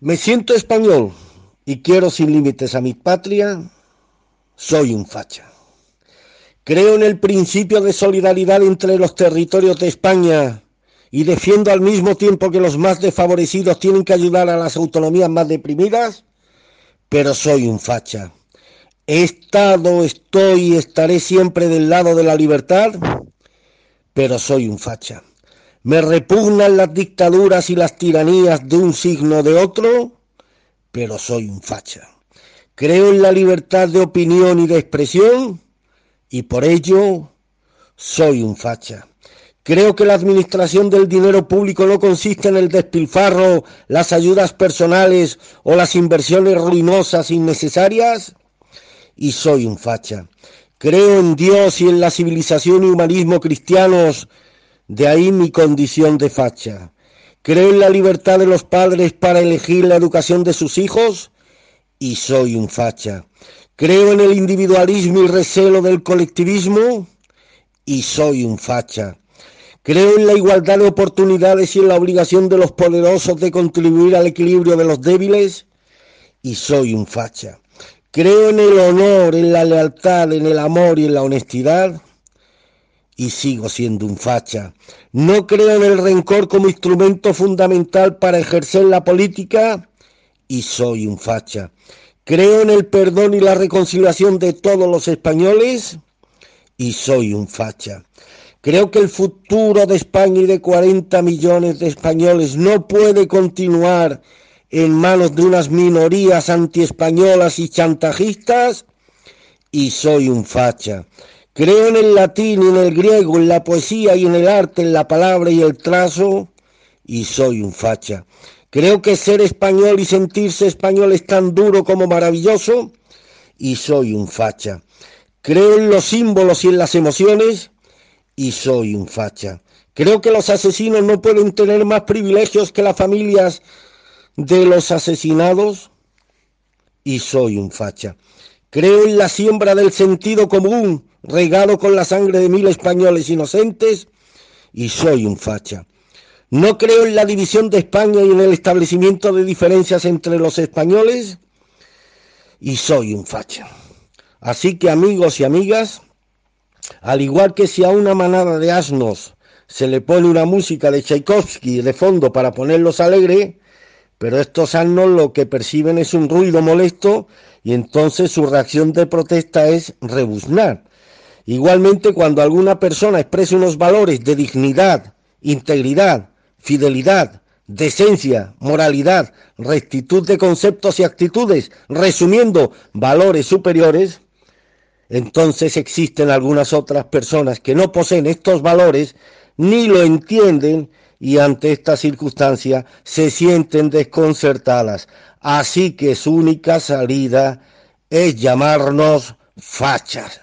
Me siento español y quiero sin límites a mi patria. Soy un facha. Creo en el principio de solidaridad entre los territorios de España y defiendo al mismo tiempo que los más desfavorecidos tienen que ayudar a las autonomías más deprimidas, pero soy un facha. He estado, estoy y estaré siempre del lado de la libertad, pero soy un facha. Me repugnan las dictaduras y las tiranías de un signo de otro, pero soy un facha. Creo en la libertad de opinión y de expresión y por ello soy un facha. Creo que la administración del dinero público no consiste en el despilfarro, las ayudas personales o las inversiones ruinosas innecesarias y soy un facha. Creo en Dios y en la civilización y humanismo cristianos, de ahí mi condición de facha. Creo en la libertad de los padres para elegir la educación de sus hijos y soy un facha. Creo en el individualismo y recelo del colectivismo y soy un facha. Creo en la igualdad de oportunidades y en la obligación de los poderosos de contribuir al equilibrio de los débiles y soy un facha. Creo en el honor, en la lealtad, en el amor y en la honestidad y sigo siendo un facha. No creo en el rencor como instrumento fundamental para ejercer la política y soy un facha. Creo en el perdón y la reconciliación de todos los españoles y soy un facha. Creo que el futuro de España y de 40 millones de españoles no puede continuar en manos de unas minorías antiespañolas y chantajistas y soy un facha. Creo en el latín y en el griego, en la poesía y en el arte, en la palabra y el trazo y soy un facha. Creo que ser español y sentirse español es tan duro como maravilloso y soy un facha. Creo en los símbolos y en las emociones y soy un facha. Creo que los asesinos no pueden tener más privilegios que las familias de los asesinados y soy un facha. Creo en la siembra del sentido común regado con la sangre de mil españoles inocentes y soy un facha. No creo en la división de España y en el establecimiento de diferencias entre los españoles y soy un facha. Así que amigos y amigas, al igual que si a una manada de asnos se le pone una música de Tchaikovsky de fondo para ponerlos alegre, pero estos asnos lo que perciben es un ruido molesto y entonces su reacción de protesta es rebuznar. Igualmente cuando alguna persona expresa unos valores de dignidad, integridad, fidelidad, decencia, moralidad, rectitud de conceptos y actitudes, resumiendo valores superiores, entonces existen algunas otras personas que no poseen estos valores ni lo entienden y ante esta circunstancia se sienten desconcertadas. Así que su única salida es llamarnos fachas.